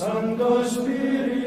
cum Sancto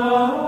Oh.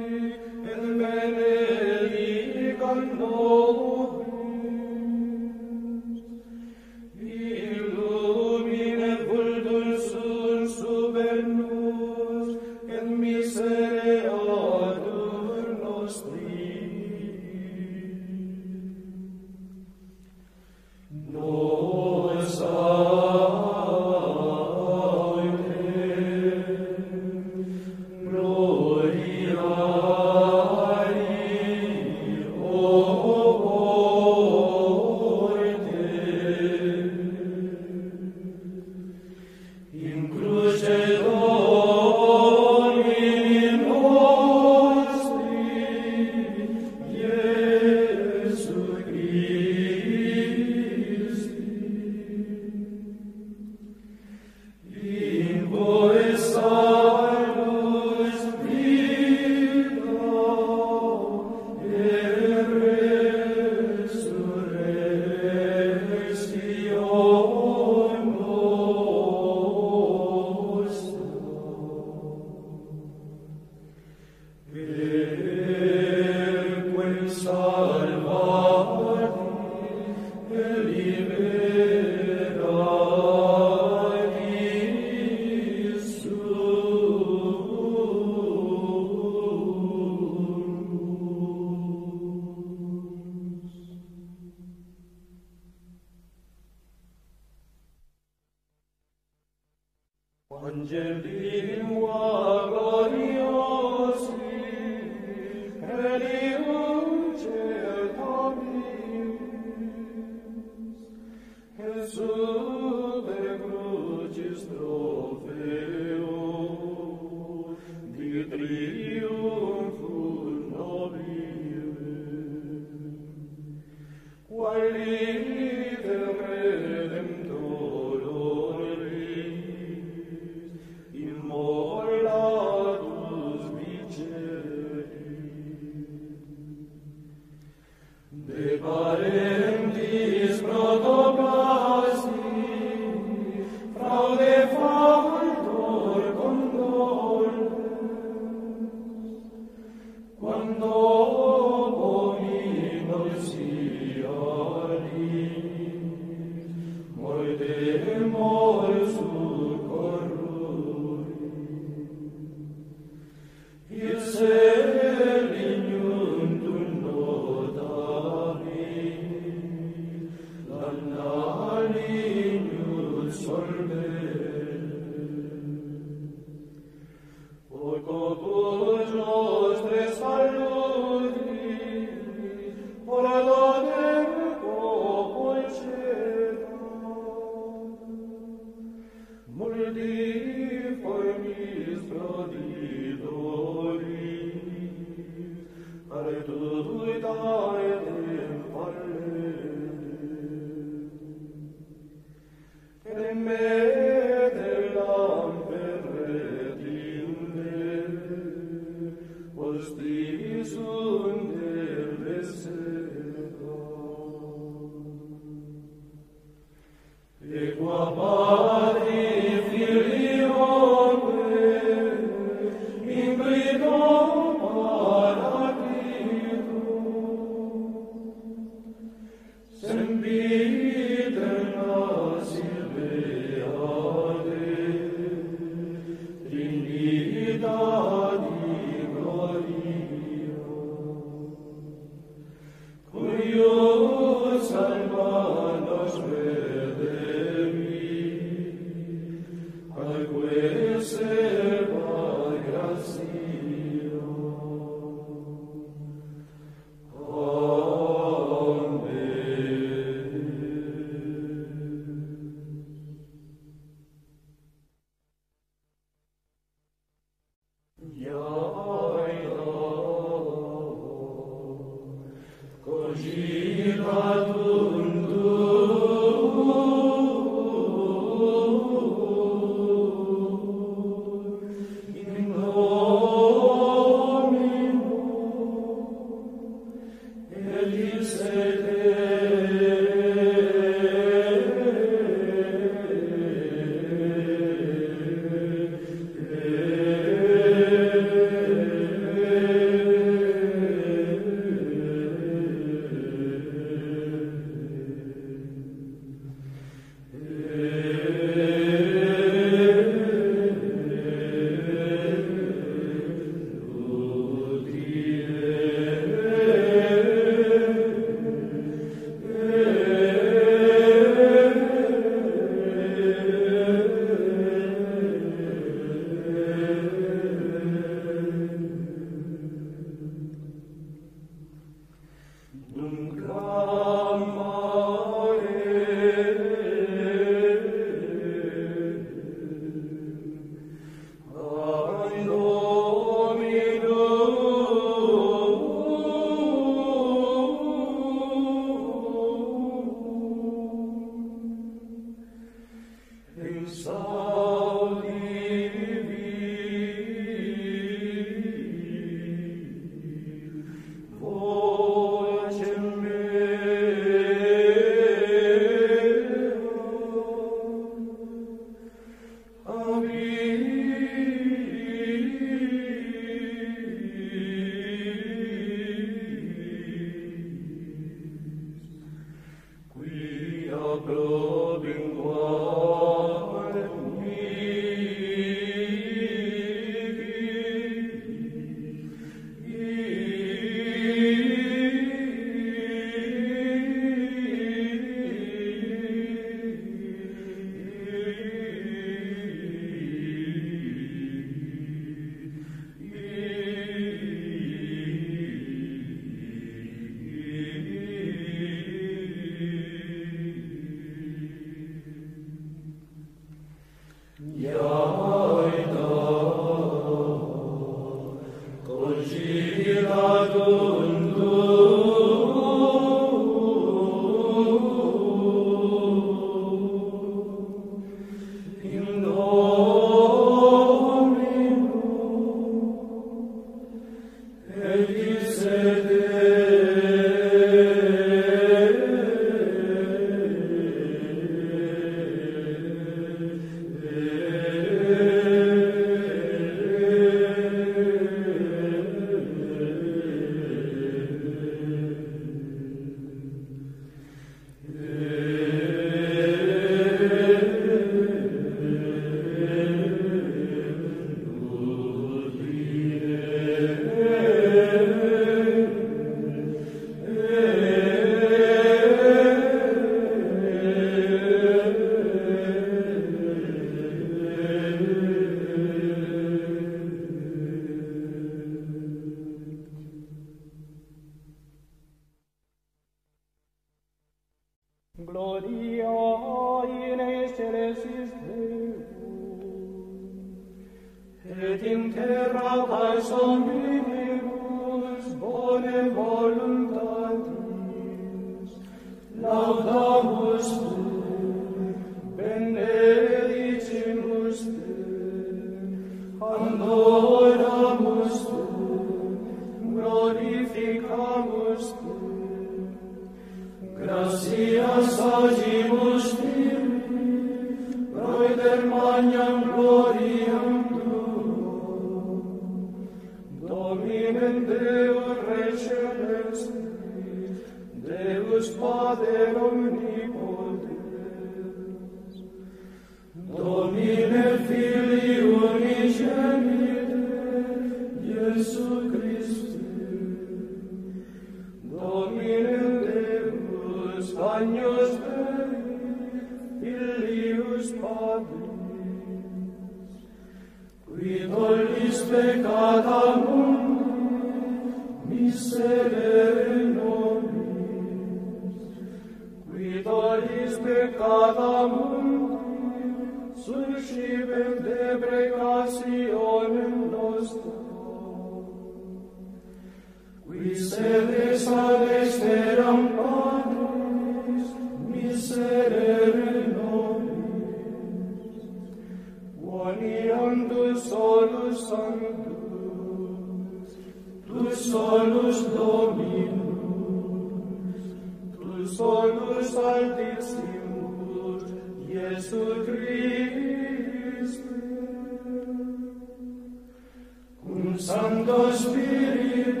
Sancto Spiritu,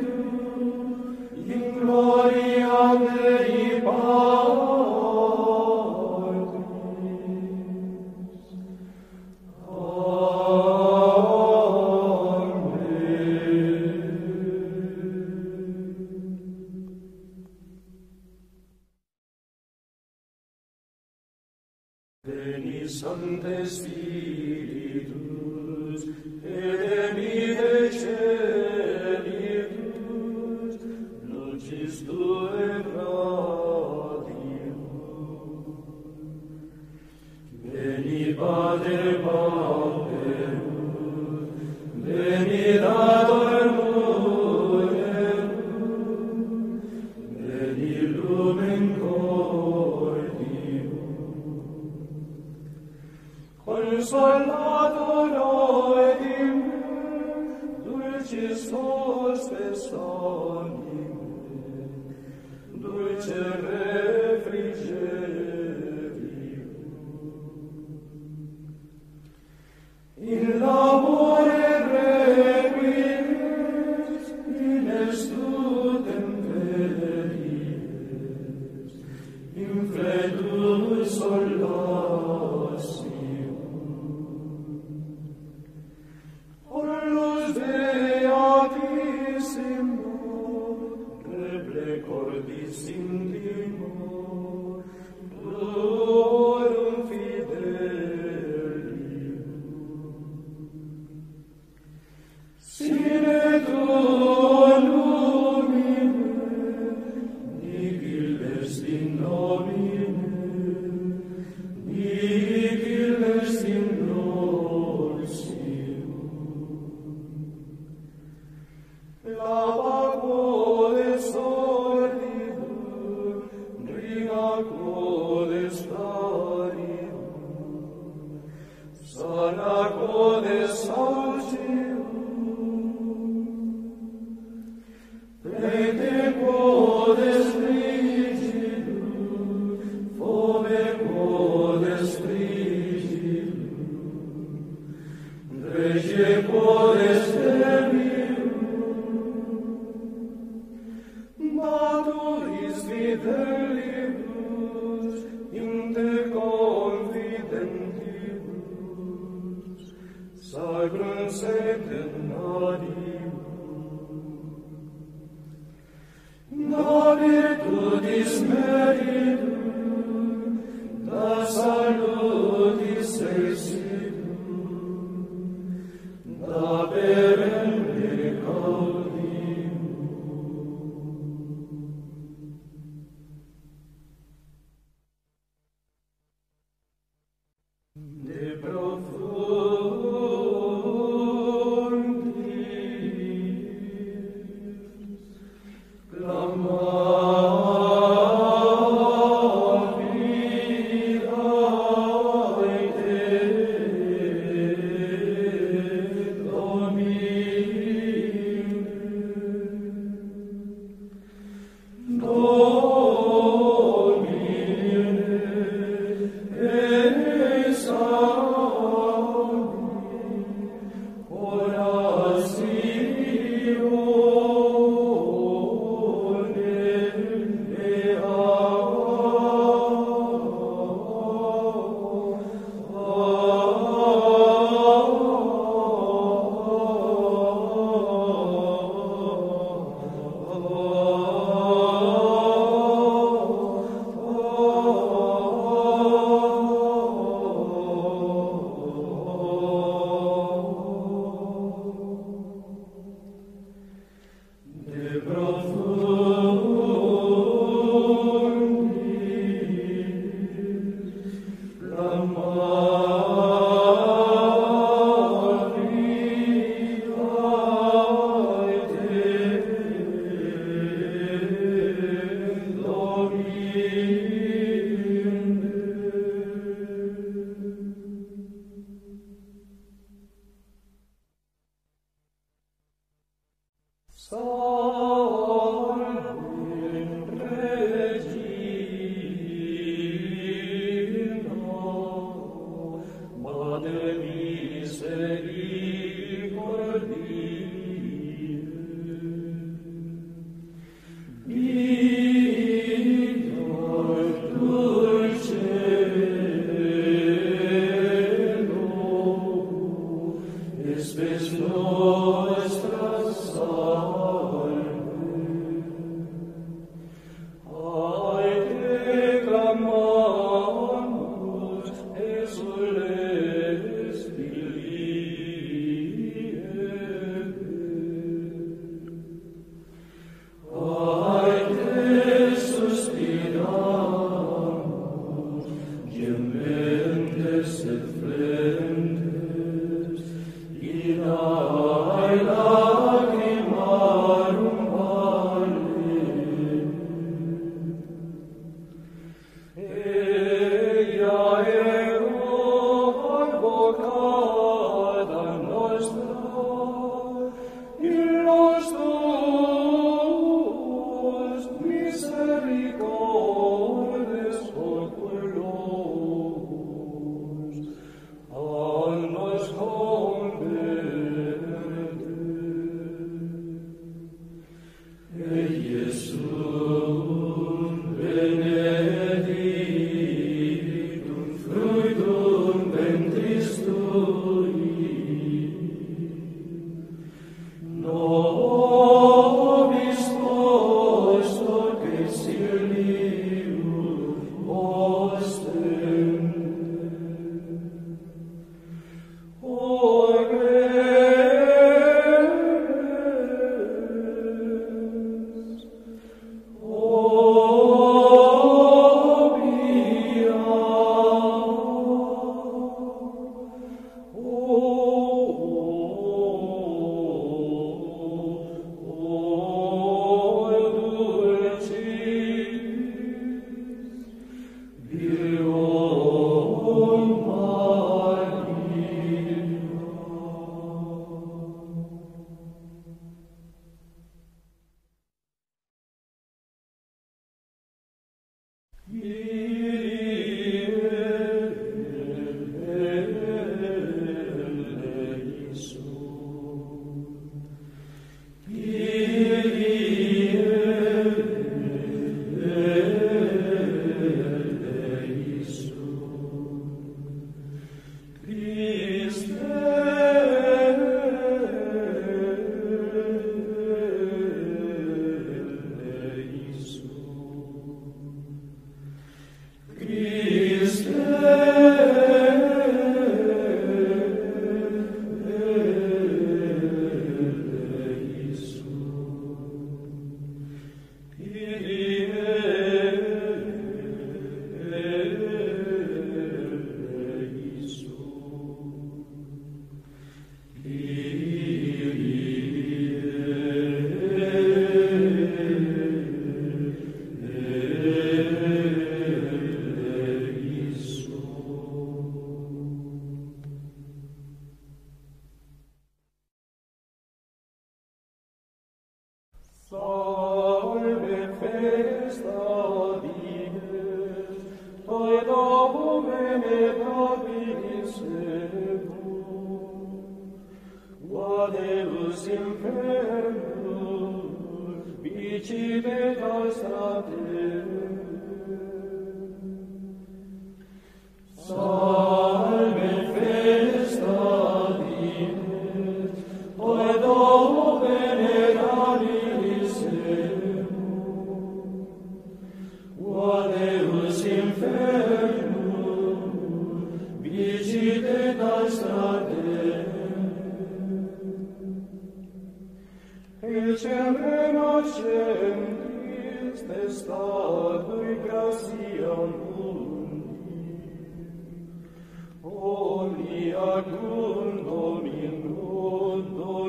secundum in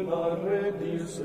la redis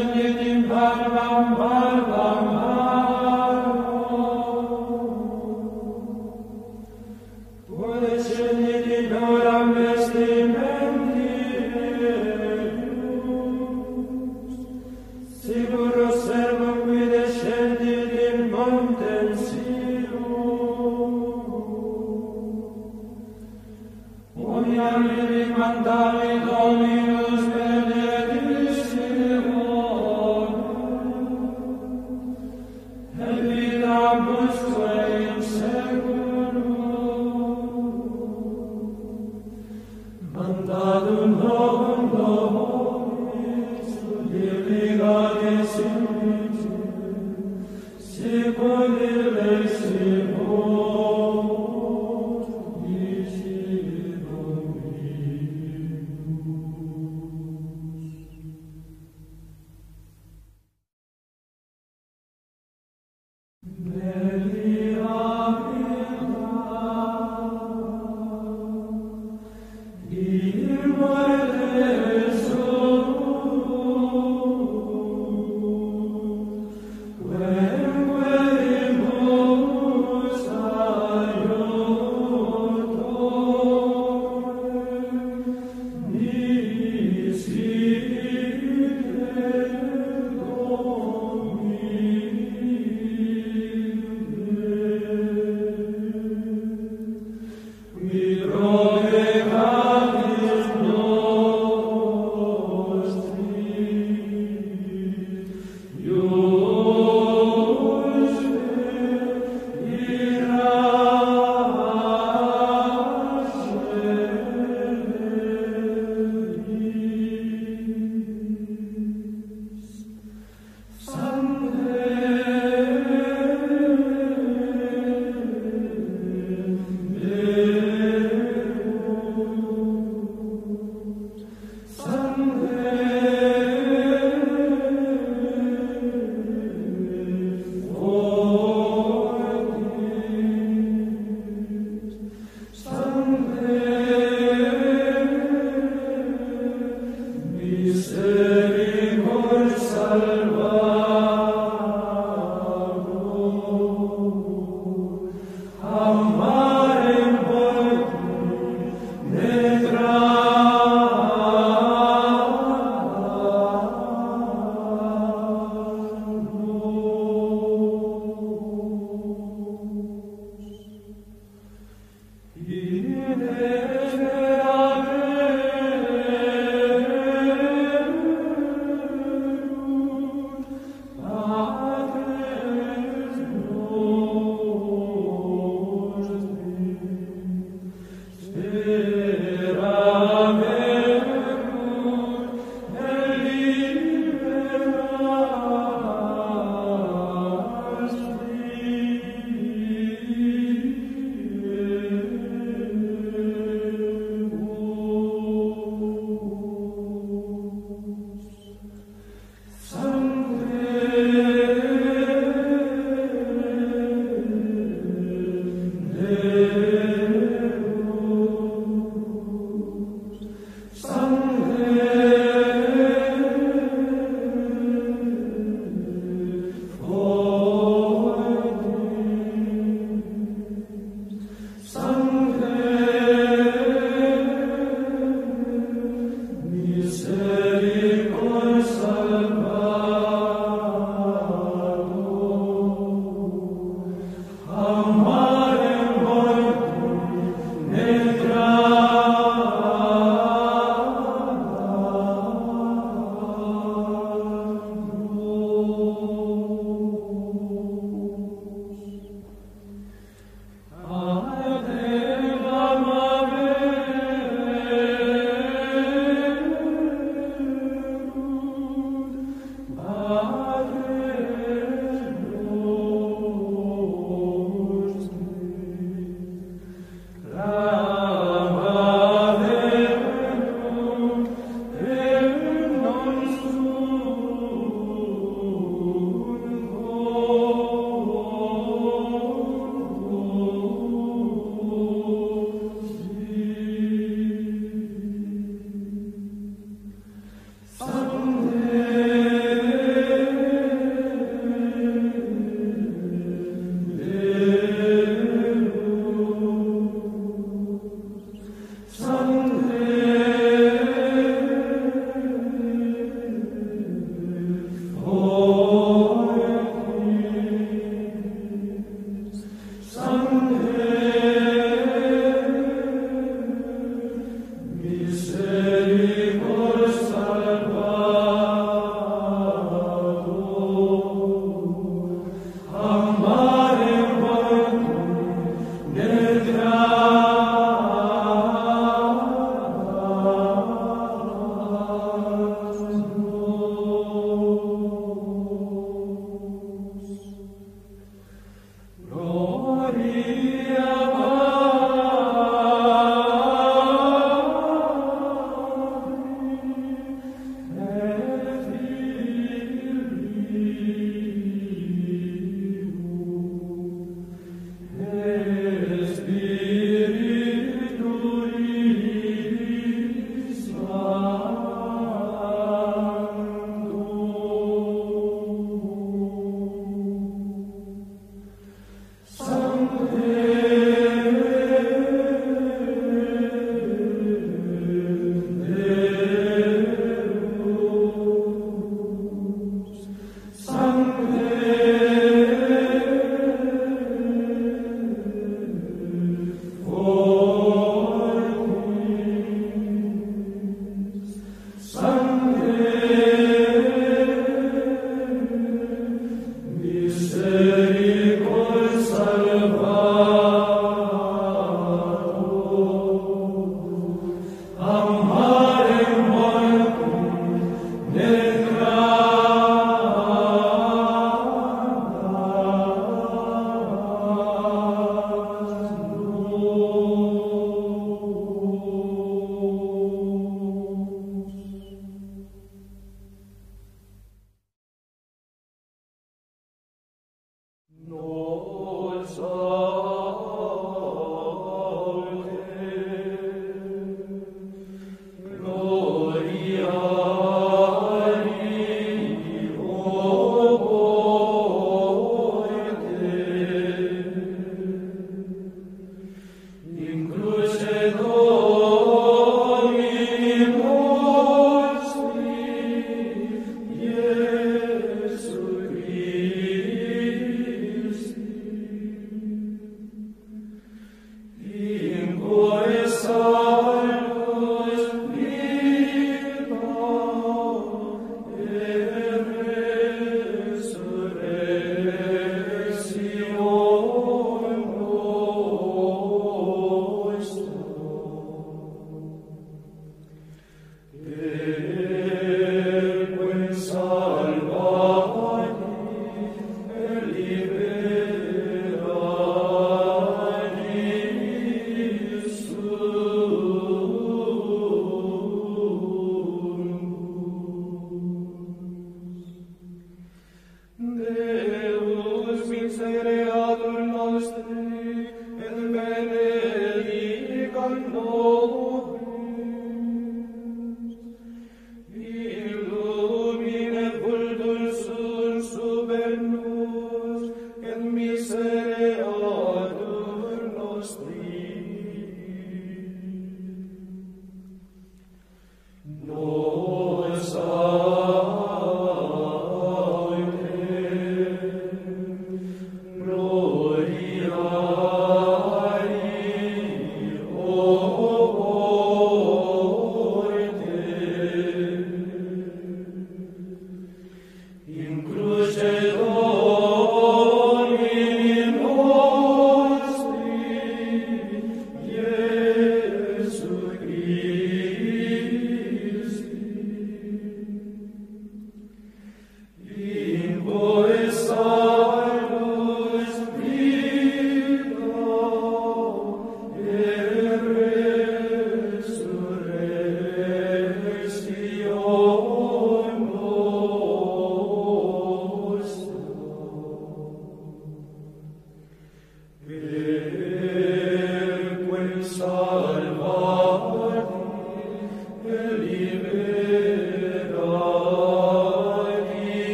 in Bhagavan